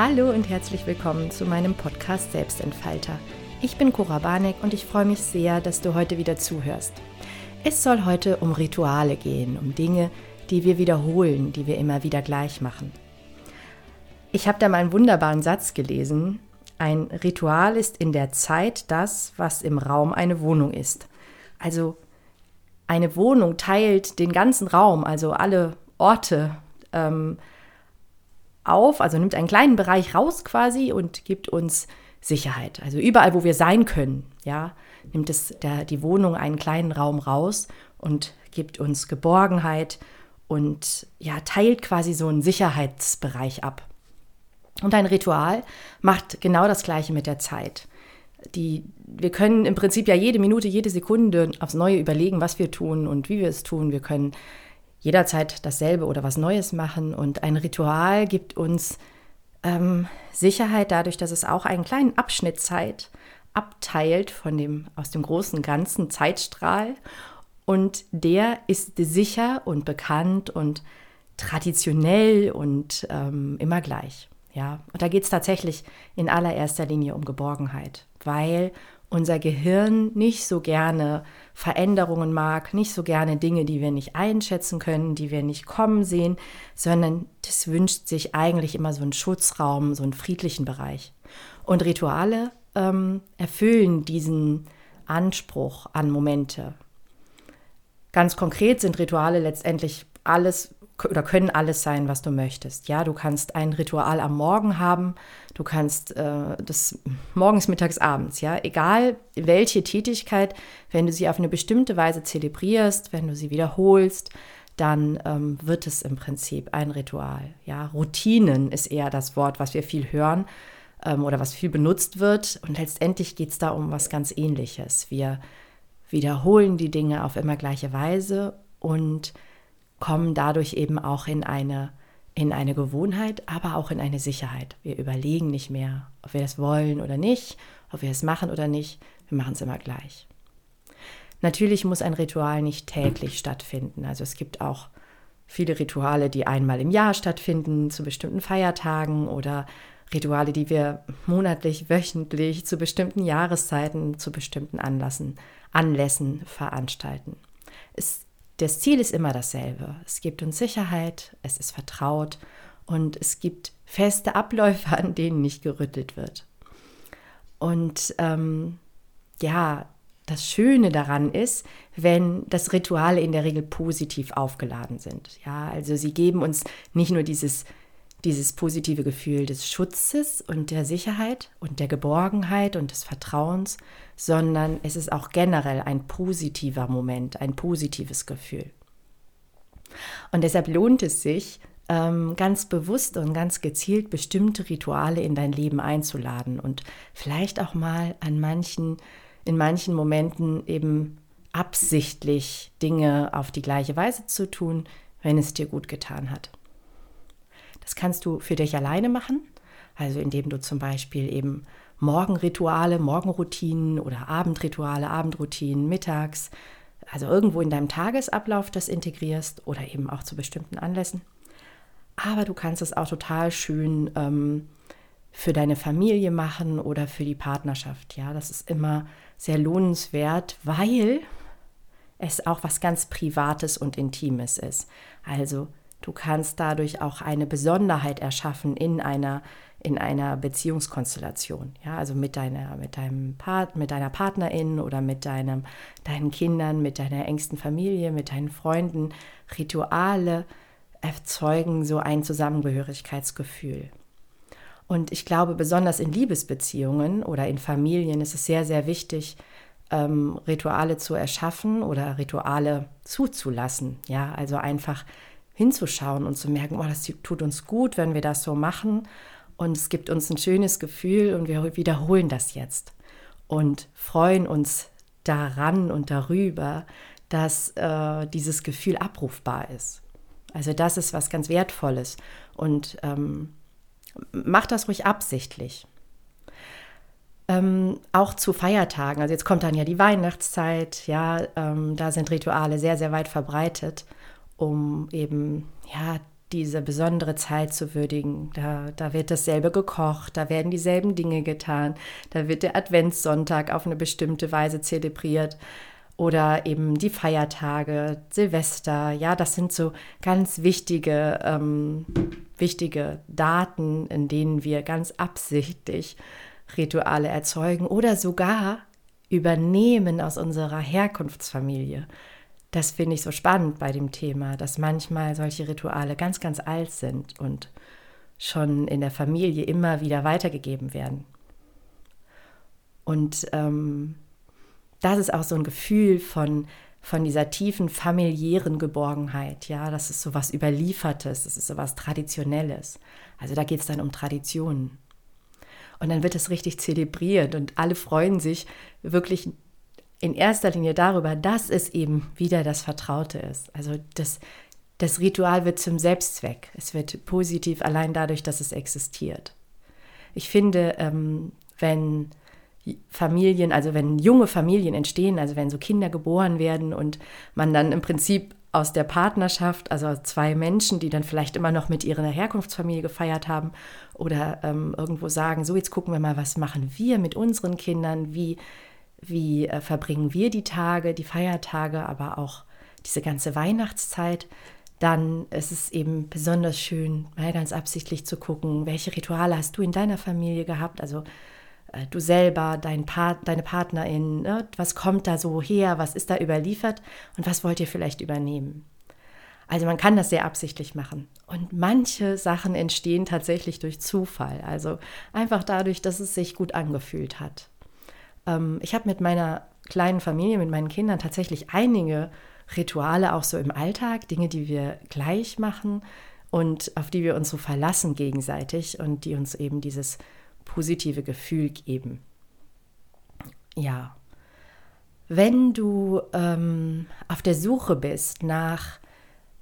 Hallo und herzlich willkommen zu meinem Podcast Selbstentfalter. Ich bin Cora Barneck und ich freue mich sehr, dass du heute wieder zuhörst. Es soll heute um Rituale gehen, um Dinge, die wir wiederholen, die wir immer wieder gleich machen. Ich habe da mal einen wunderbaren Satz gelesen. Ein Ritual ist in der Zeit das, was im Raum eine Wohnung ist. Also eine Wohnung teilt den ganzen Raum, also alle Orte ähm, auf, also nimmt einen kleinen Bereich raus quasi und gibt uns Sicherheit. Also überall, wo wir sein können, ja, nimmt es der, die Wohnung einen kleinen Raum raus und gibt uns Geborgenheit und ja, teilt quasi so einen Sicherheitsbereich ab. Und ein Ritual macht genau das Gleiche mit der Zeit. Die, wir können im Prinzip ja jede Minute, jede Sekunde aufs Neue überlegen, was wir tun und wie wir es tun. Wir können jederzeit dasselbe oder was Neues machen. Und ein Ritual gibt uns ähm, Sicherheit dadurch, dass es auch einen kleinen Abschnitt Zeit abteilt von dem, aus dem großen ganzen Zeitstrahl. Und der ist sicher und bekannt und traditionell und ähm, immer gleich. Ja, und da geht es tatsächlich in allererster Linie um Geborgenheit, weil unser Gehirn nicht so gerne Veränderungen mag, nicht so gerne Dinge, die wir nicht einschätzen können, die wir nicht kommen sehen, sondern das wünscht sich eigentlich immer so einen Schutzraum, so einen friedlichen Bereich. Und Rituale ähm, erfüllen diesen Anspruch an Momente. Ganz konkret sind Rituale letztendlich alles, oder können alles sein, was du möchtest. Ja, du kannst ein Ritual am Morgen haben, du kannst äh, das morgens, mittags, abends, ja, egal welche Tätigkeit, wenn du sie auf eine bestimmte Weise zelebrierst, wenn du sie wiederholst, dann ähm, wird es im Prinzip ein Ritual. Ja, Routinen ist eher das Wort, was wir viel hören ähm, oder was viel benutzt wird. Und letztendlich geht es da um was ganz Ähnliches. Wir wiederholen die Dinge auf immer gleiche Weise und kommen dadurch eben auch in eine, in eine Gewohnheit, aber auch in eine Sicherheit. Wir überlegen nicht mehr, ob wir es wollen oder nicht, ob wir es machen oder nicht. Wir machen es immer gleich. Natürlich muss ein Ritual nicht täglich stattfinden. Also es gibt auch viele Rituale, die einmal im Jahr stattfinden, zu bestimmten Feiertagen oder Rituale, die wir monatlich, wöchentlich, zu bestimmten Jahreszeiten, zu bestimmten Anlassen, Anlässen veranstalten. Es das Ziel ist immer dasselbe. Es gibt uns Sicherheit, es ist vertraut und es gibt feste Abläufe, an denen nicht gerüttelt wird. Und ähm, ja, das Schöne daran ist, wenn das Rituale in der Regel positiv aufgeladen sind. Ja, also sie geben uns nicht nur dieses dieses positive Gefühl des Schutzes und der Sicherheit und der Geborgenheit und des Vertrauens, sondern es ist auch generell ein positiver Moment, ein positives Gefühl. Und deshalb lohnt es sich, ähm, ganz bewusst und ganz gezielt bestimmte Rituale in dein Leben einzuladen und vielleicht auch mal an manchen, in manchen Momenten eben absichtlich Dinge auf die gleiche Weise zu tun, wenn es dir gut getan hat. Das kannst du für dich alleine machen, also indem du zum Beispiel eben Morgenrituale, Morgenroutinen oder Abendrituale, Abendroutinen, mittags, also irgendwo in deinem Tagesablauf das integrierst oder eben auch zu bestimmten Anlässen. Aber du kannst es auch total schön ähm, für deine Familie machen oder für die Partnerschaft. Ja, das ist immer sehr lohnenswert, weil es auch was ganz Privates und Intimes ist. Also Du kannst dadurch auch eine Besonderheit erschaffen in einer, in einer Beziehungskonstellation. Ja, also mit deiner, mit deinem Part, mit deiner Partnerin oder mit deinem, deinen Kindern, mit deiner engsten Familie, mit deinen Freunden. Rituale erzeugen so ein Zusammengehörigkeitsgefühl. Und ich glaube, besonders in Liebesbeziehungen oder in Familien ist es sehr, sehr wichtig, ähm, Rituale zu erschaffen oder Rituale zuzulassen. Ja, also einfach hinzuschauen und zu merken, oh, das tut uns gut, wenn wir das so machen. Und es gibt uns ein schönes Gefühl und wir wiederholen das jetzt und freuen uns daran und darüber, dass äh, dieses Gefühl abrufbar ist. Also das ist was ganz Wertvolles und ähm, macht das ruhig absichtlich. Ähm, auch zu Feiertagen, also jetzt kommt dann ja die Weihnachtszeit, ja, ähm, da sind Rituale sehr, sehr weit verbreitet um eben ja diese besondere Zeit zu würdigen. Da, da wird dasselbe gekocht, da werden dieselben Dinge getan, da wird der Adventssonntag auf eine bestimmte Weise zelebriert oder eben die Feiertage, Silvester. Ja, das sind so ganz wichtige, ähm, wichtige Daten, in denen wir ganz absichtlich Rituale erzeugen oder sogar übernehmen aus unserer Herkunftsfamilie. Das finde ich so spannend bei dem Thema, dass manchmal solche Rituale ganz, ganz alt sind und schon in der Familie immer wieder weitergegeben werden. Und ähm, das ist auch so ein Gefühl von, von dieser tiefen familiären Geborgenheit. Ja, das ist so was Überliefertes, das ist so was Traditionelles. Also da geht es dann um Traditionen. Und dann wird es richtig zelebriert und alle freuen sich wirklich in erster Linie darüber, dass es eben wieder das Vertraute ist. Also das, das Ritual wird zum Selbstzweck. Es wird positiv allein dadurch, dass es existiert. Ich finde, ähm, wenn Familien, also wenn junge Familien entstehen, also wenn so Kinder geboren werden und man dann im Prinzip aus der Partnerschaft, also zwei Menschen, die dann vielleicht immer noch mit ihrer Herkunftsfamilie gefeiert haben oder ähm, irgendwo sagen, so jetzt gucken wir mal, was machen wir mit unseren Kindern, wie, wie äh, verbringen wir die Tage, die Feiertage, aber auch diese ganze Weihnachtszeit, dann ist es eben besonders schön, mal ganz absichtlich zu gucken, welche Rituale hast du in deiner Familie gehabt, also äh, du selber, dein Part, deine Partnerin, ne? was kommt da so her, was ist da überliefert und was wollt ihr vielleicht übernehmen. Also man kann das sehr absichtlich machen. Und manche Sachen entstehen tatsächlich durch Zufall, also einfach dadurch, dass es sich gut angefühlt hat. Ähm, ich habe mit meiner kleinen Familie, mit meinen Kindern tatsächlich einige Rituale auch so im Alltag, Dinge, die wir gleich machen und auf die wir uns so verlassen gegenseitig und die uns eben dieses positive Gefühl geben. Ja, wenn du ähm, auf der Suche bist nach,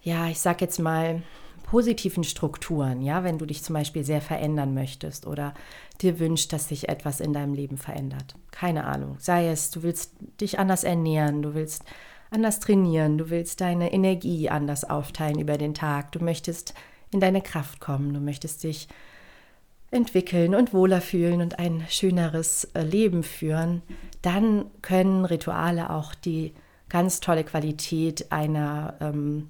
ja, ich sag jetzt mal, positiven Strukturen, ja, wenn du dich zum Beispiel sehr verändern möchtest oder dir wünscht, dass sich etwas in deinem Leben verändert. Keine Ahnung. Sei es, du willst dich anders ernähren, du willst anders trainieren, du willst deine Energie anders aufteilen über den Tag, du möchtest in deine Kraft kommen, du möchtest dich entwickeln und wohler fühlen und ein schöneres äh, Leben führen, dann können Rituale auch die ganz tolle Qualität einer, ähm,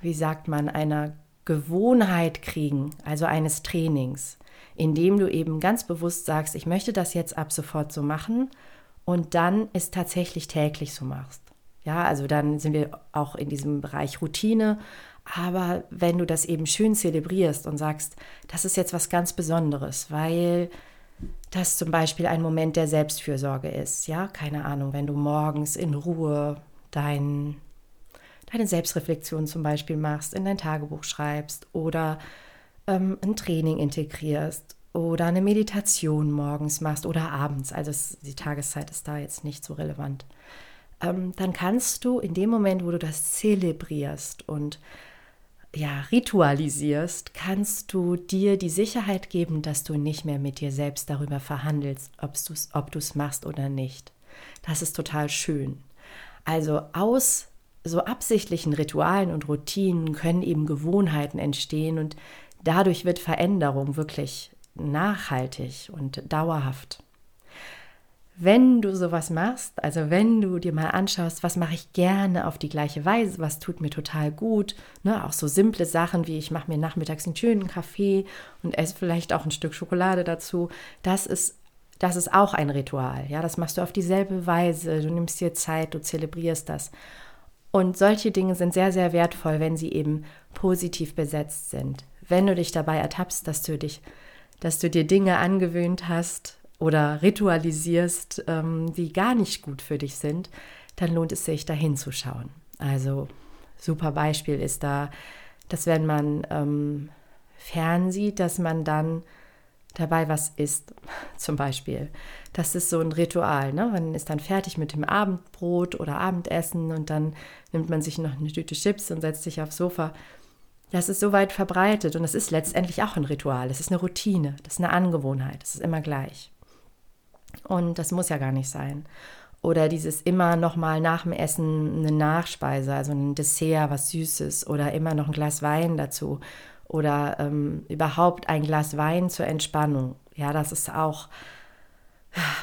wie sagt man, einer Gewohnheit kriegen, also eines Trainings, indem du eben ganz bewusst sagst, ich möchte das jetzt ab sofort so machen und dann es tatsächlich täglich so machst. Ja, also dann sind wir auch in diesem Bereich Routine aber wenn du das eben schön zelebrierst und sagst, das ist jetzt was ganz Besonderes, weil das zum Beispiel ein Moment der Selbstfürsorge ist, ja, keine Ahnung, wenn du morgens in Ruhe dein, deine Selbstreflexion zum Beispiel machst, in dein Tagebuch schreibst oder ähm, ein Training integrierst oder eine Meditation morgens machst oder abends, also es, die Tageszeit ist da jetzt nicht so relevant, ähm, dann kannst du in dem Moment, wo du das zelebrierst und ja, ritualisierst, kannst du dir die Sicherheit geben, dass du nicht mehr mit dir selbst darüber verhandelst, ob du es machst oder nicht. Das ist total schön. Also aus so absichtlichen Ritualen und Routinen können eben Gewohnheiten entstehen und dadurch wird Veränderung wirklich nachhaltig und dauerhaft wenn du sowas machst, also wenn du dir mal anschaust, was mache ich gerne auf die gleiche Weise, was tut mir total gut, ne, auch so simple Sachen wie ich mache mir nachmittags einen schönen Kaffee und esse vielleicht auch ein Stück Schokolade dazu, das ist das ist auch ein Ritual, ja, das machst du auf dieselbe Weise, du nimmst dir Zeit, du zelebrierst das. Und solche Dinge sind sehr sehr wertvoll, wenn sie eben positiv besetzt sind. Wenn du dich dabei ertappst, dass du dich dass du dir Dinge angewöhnt hast, oder ritualisierst, ähm, die gar nicht gut für dich sind, dann lohnt es sich, da hinzuschauen. Also super Beispiel ist da, dass wenn man ähm, fernsieht, dass man dann dabei was isst, zum Beispiel. Das ist so ein Ritual. Ne? Man ist dann fertig mit dem Abendbrot oder Abendessen und dann nimmt man sich noch eine Tüte Chips und setzt sich aufs Sofa. Das ist so weit verbreitet und es ist letztendlich auch ein Ritual. Es ist eine Routine, das ist eine Angewohnheit, es ist immer gleich. Und das muss ja gar nicht sein. oder dieses immer noch mal nach dem Essen eine Nachspeise, also ein Dessert, was Süßes oder immer noch ein Glas Wein dazu oder ähm, überhaupt ein Glas Wein zur Entspannung. Ja, das ist auch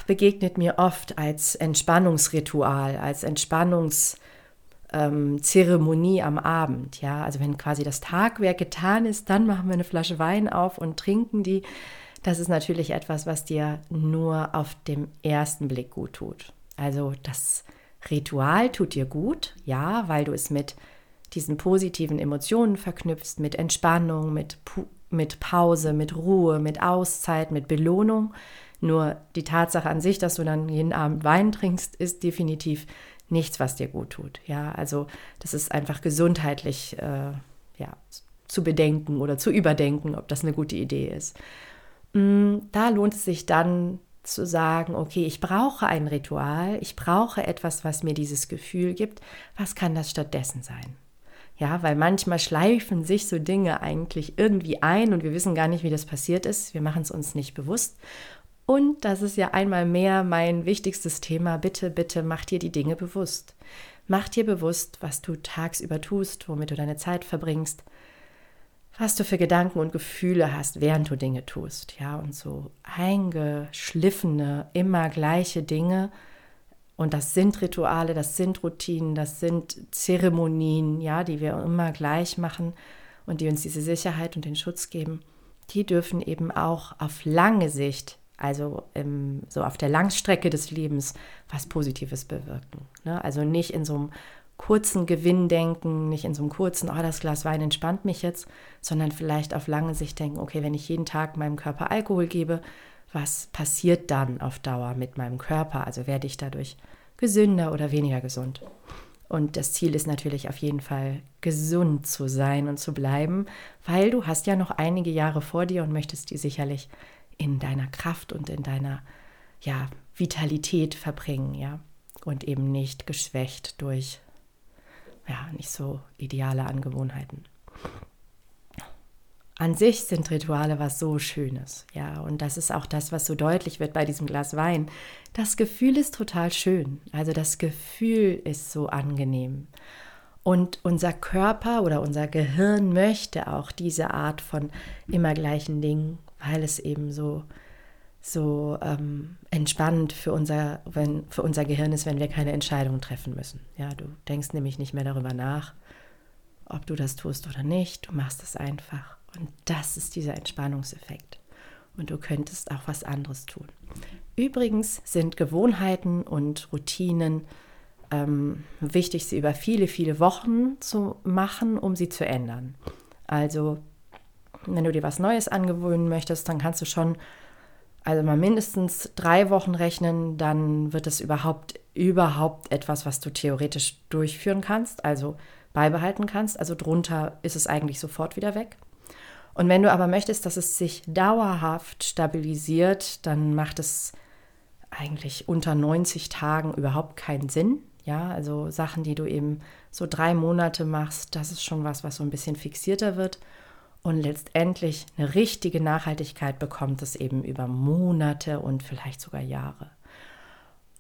begegnet mir oft als Entspannungsritual, als Entspannungszeremonie ähm, am Abend. Ja, also wenn quasi das Tagwerk getan ist, dann machen wir eine Flasche Wein auf und trinken die. Das ist natürlich etwas, was dir nur auf dem ersten Blick gut tut. Also das Ritual tut dir gut, ja, weil du es mit diesen positiven Emotionen verknüpfst, mit Entspannung, mit, mit Pause, mit Ruhe, mit Auszeit, mit Belohnung. Nur die Tatsache an sich, dass du dann jeden Abend Wein trinkst, ist definitiv nichts, was dir gut tut. Ja, also das ist einfach gesundheitlich äh, ja, zu bedenken oder zu überdenken, ob das eine gute Idee ist. Mm, da lohnt es sich dann zu sagen, okay, ich brauche ein Ritual, ich brauche etwas, was mir dieses Gefühl gibt. Was kann das stattdessen sein? Ja, weil manchmal schleifen sich so Dinge eigentlich irgendwie ein und wir wissen gar nicht, wie das passiert ist. Wir machen es uns nicht bewusst. Und das ist ja einmal mehr mein wichtigstes Thema. Bitte, bitte mach dir die Dinge bewusst. Mach dir bewusst, was du tagsüber tust, womit du deine Zeit verbringst, was du für Gedanken und Gefühle hast, während du Dinge tust. Ja, und so eingeschliffene, immer gleiche Dinge. Und das sind Rituale, das sind Routinen, das sind Zeremonien, ja, die wir immer gleich machen und die uns diese Sicherheit und den Schutz geben. Die dürfen eben auch auf lange Sicht also im, so auf der Langstrecke des Lebens was Positives bewirken. Ne? Also nicht in so einem kurzen Gewinn denken, nicht in so einem kurzen, oh, das Glas Wein entspannt mich jetzt, sondern vielleicht auf lange Sicht denken, okay, wenn ich jeden Tag meinem Körper Alkohol gebe, was passiert dann auf Dauer mit meinem Körper? Also werde ich dadurch gesünder oder weniger gesund? Und das Ziel ist natürlich auf jeden Fall gesund zu sein und zu bleiben, weil du hast ja noch einige Jahre vor dir und möchtest die sicherlich in deiner Kraft und in deiner ja, Vitalität verbringen, ja, und eben nicht geschwächt durch ja, nicht so ideale Angewohnheiten. An sich sind Rituale was so Schönes, ja, und das ist auch das, was so deutlich wird bei diesem Glas Wein. Das Gefühl ist total schön, also das Gefühl ist so angenehm. Und unser Körper oder unser Gehirn möchte auch diese Art von immer gleichen Dingen weil es eben so, so ähm, entspannend für unser, wenn, für unser Gehirn ist, wenn wir keine Entscheidung treffen müssen. Ja, du denkst nämlich nicht mehr darüber nach, ob du das tust oder nicht. Du machst es einfach. Und das ist dieser Entspannungseffekt. Und du könntest auch was anderes tun. Übrigens sind Gewohnheiten und Routinen ähm, wichtig, sie über viele, viele Wochen zu machen, um sie zu ändern. Also wenn du dir was Neues angewöhnen möchtest, dann kannst du schon also mal mindestens drei Wochen rechnen, dann wird es überhaupt, überhaupt etwas, was du theoretisch durchführen kannst, also beibehalten kannst. Also drunter ist es eigentlich sofort wieder weg. Und wenn du aber möchtest, dass es sich dauerhaft stabilisiert, dann macht es eigentlich unter 90 Tagen überhaupt keinen Sinn. Ja, also Sachen, die du eben so drei Monate machst, das ist schon was, was so ein bisschen fixierter wird. Und letztendlich eine richtige Nachhaltigkeit bekommt es eben über Monate und vielleicht sogar Jahre.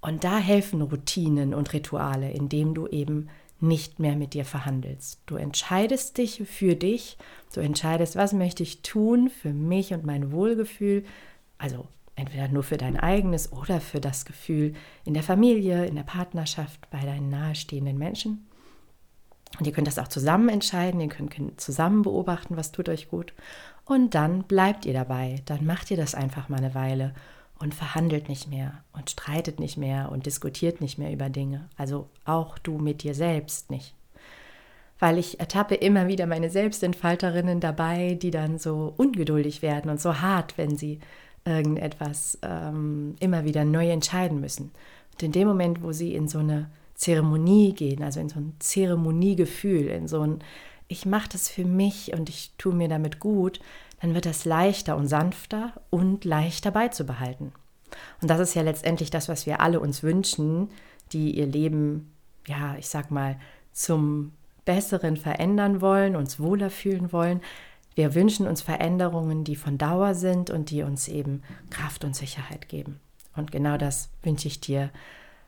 Und da helfen Routinen und Rituale, indem du eben nicht mehr mit dir verhandelst. Du entscheidest dich für dich, du entscheidest, was möchte ich tun für mich und mein Wohlgefühl, also entweder nur für dein eigenes oder für das Gefühl in der Familie, in der Partnerschaft, bei deinen nahestehenden Menschen. Und ihr könnt das auch zusammen entscheiden, ihr könnt zusammen beobachten, was tut euch gut. Und dann bleibt ihr dabei. Dann macht ihr das einfach mal eine Weile und verhandelt nicht mehr und streitet nicht mehr und diskutiert nicht mehr über Dinge. Also auch du mit dir selbst nicht. Weil ich ertappe immer wieder meine Selbstentfalterinnen dabei, die dann so ungeduldig werden und so hart, wenn sie irgendetwas ähm, immer wieder neu entscheiden müssen. Und in dem Moment, wo sie in so eine Zeremonie gehen, also in so ein Zeremoniegefühl, in so ein, ich mache das für mich und ich tue mir damit gut, dann wird das leichter und sanfter und leichter beizubehalten. Und das ist ja letztendlich das, was wir alle uns wünschen, die ihr Leben, ja, ich sag mal, zum Besseren verändern wollen, uns wohler fühlen wollen. Wir wünschen uns Veränderungen, die von Dauer sind und die uns eben Kraft und Sicherheit geben. Und genau das wünsche ich dir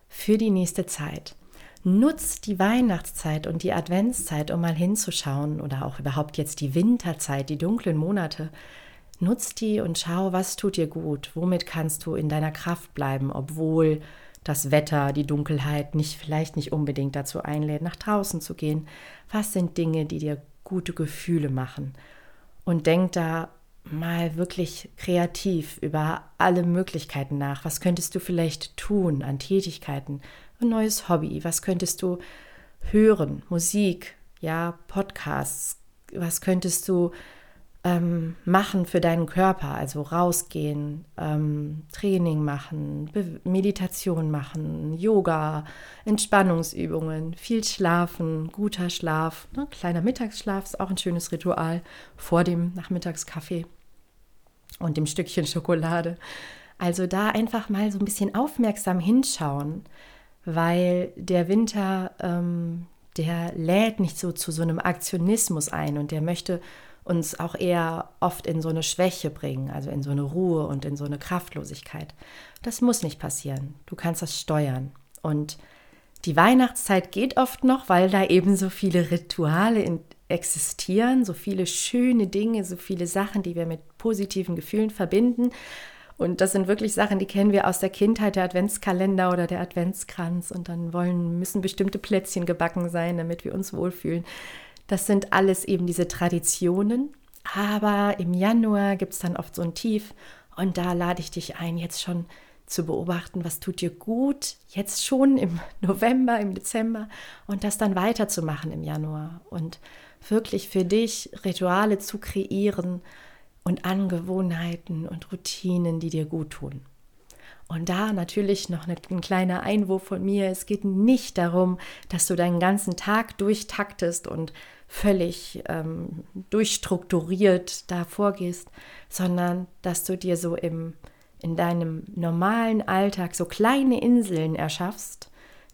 für die nächste Zeit. Nutz die Weihnachtszeit und die Adventszeit, um mal hinzuschauen oder auch überhaupt jetzt die Winterzeit, die dunklen Monate. Nutz die und schau, was tut dir gut, womit kannst du in deiner Kraft bleiben, obwohl das Wetter, die Dunkelheit nicht vielleicht nicht unbedingt dazu einlädt, nach draußen zu gehen. Was sind Dinge, die dir gute Gefühle machen? Und denk da mal wirklich kreativ über alle Möglichkeiten nach. Was könntest du vielleicht tun an Tätigkeiten? Ein neues Hobby? Was könntest du hören? Musik, ja, Podcasts? Was könntest du ähm, machen für deinen Körper? Also rausgehen, ähm, Training machen, Be Meditation machen, Yoga, Entspannungsübungen, viel schlafen, guter Schlaf. Ne? Kleiner Mittagsschlaf ist auch ein schönes Ritual vor dem Nachmittagskaffee und dem Stückchen Schokolade. Also da einfach mal so ein bisschen aufmerksam hinschauen, weil der Winter, ähm, der lädt nicht so zu so einem Aktionismus ein und der möchte uns auch eher oft in so eine Schwäche bringen, also in so eine Ruhe und in so eine Kraftlosigkeit. Das muss nicht passieren. Du kannst das steuern. Und die Weihnachtszeit geht oft noch, weil da eben so viele Rituale in, existieren, so viele schöne Dinge, so viele Sachen, die wir mit positiven Gefühlen verbinden. Und das sind wirklich Sachen, die kennen wir aus der Kindheit, der Adventskalender oder der Adventskranz. Und dann wollen, müssen bestimmte Plätzchen gebacken sein, damit wir uns wohlfühlen. Das sind alles eben diese Traditionen. Aber im Januar gibt es dann oft so ein Tief. Und da lade ich dich ein, jetzt schon zu beobachten, was tut dir gut, jetzt schon im November, im Dezember und das dann weiterzumachen im Januar. Und wirklich für dich Rituale zu kreieren und Angewohnheiten und Routinen, die dir gut tun. Und da natürlich noch ein kleiner Einwurf von mir. Es geht nicht darum, dass du deinen ganzen Tag durchtaktest und völlig ähm, durchstrukturiert da vorgehst, sondern dass du dir so im, in deinem normalen Alltag so kleine Inseln erschaffst,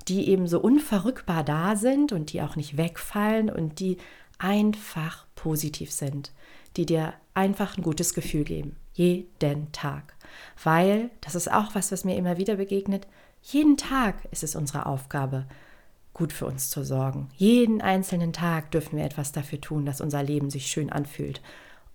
die eben so unverrückbar da sind und die auch nicht wegfallen und die einfach positiv sind, die dir einfach ein gutes Gefühl geben. Jeden Tag. Weil, das ist auch was, was mir immer wieder begegnet, jeden Tag ist es unsere Aufgabe, gut für uns zu sorgen. Jeden einzelnen Tag dürfen wir etwas dafür tun, dass unser Leben sich schön anfühlt.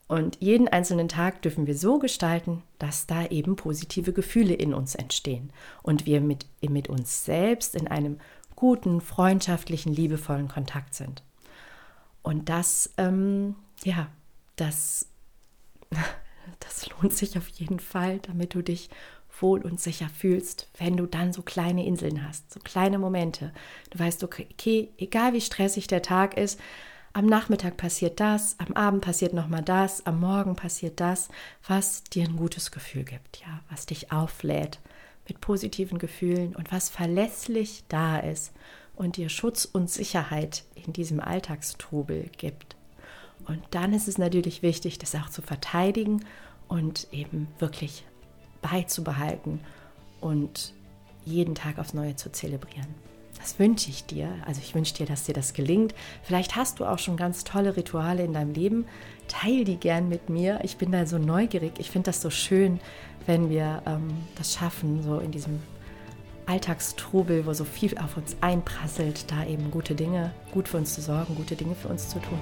Und jeden einzelnen Tag dürfen wir so gestalten, dass da eben positive Gefühle in uns entstehen und wir mit, mit uns selbst in einem guten, freundschaftlichen, liebevollen Kontakt sind. Und das, ähm, ja, das, das lohnt sich auf jeden Fall, damit du dich wohl und sicher fühlst, wenn du dann so kleine Inseln hast, so kleine Momente. Du weißt, okay, egal wie stressig der Tag ist, am Nachmittag passiert das, am Abend passiert nochmal das, am Morgen passiert das, was dir ein gutes Gefühl gibt, ja, was dich auflädt mit positiven Gefühlen und was verlässlich da ist und dir Schutz und Sicherheit in diesem Alltagstrubel gibt. Und dann ist es natürlich wichtig, das auch zu verteidigen und eben wirklich beizubehalten und jeden Tag aufs Neue zu zelebrieren. Das wünsche ich dir. Also ich wünsche dir, dass dir das gelingt. Vielleicht hast du auch schon ganz tolle Rituale in deinem Leben. Teil die gern mit mir. Ich bin da so neugierig. Ich finde das so schön, wenn wir ähm, das schaffen, so in diesem Alltagstrubel, wo so viel auf uns einprasselt, da eben gute Dinge, gut für uns zu sorgen, gute Dinge für uns zu tun.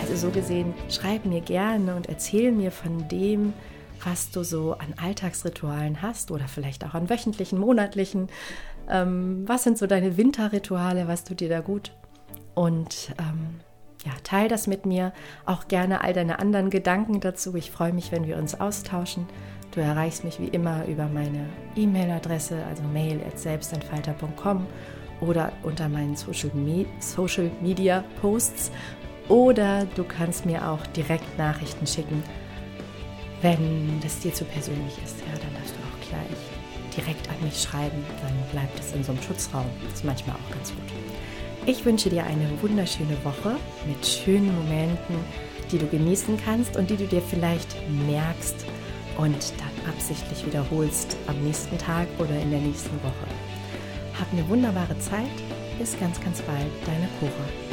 Also so gesehen, schreib mir gerne und erzähl mir von dem, was du so an Alltagsritualen hast oder vielleicht auch an wöchentlichen, monatlichen. Ähm, was sind so deine Winterrituale, was tut dir da gut? Und ähm, ja, teil das mit mir. Auch gerne all deine anderen Gedanken dazu. Ich freue mich, wenn wir uns austauschen. Du erreichst mich wie immer über meine E-Mail-Adresse, also mail.selbstentfalter.com oder unter meinen Social, Me Social Media Posts. Oder du kannst mir auch direkt Nachrichten schicken, wenn das dir zu persönlich ist. Ja, dann darfst du auch gleich direkt an mich schreiben. Dann bleibt es in so einem Schutzraum. Das ist manchmal auch ganz gut. Ich wünsche dir eine wunderschöne Woche mit schönen Momenten, die du genießen kannst und die du dir vielleicht merkst und dann absichtlich wiederholst am nächsten Tag oder in der nächsten Woche. Hab eine wunderbare Zeit. Bis ganz, ganz bald, deine Cora.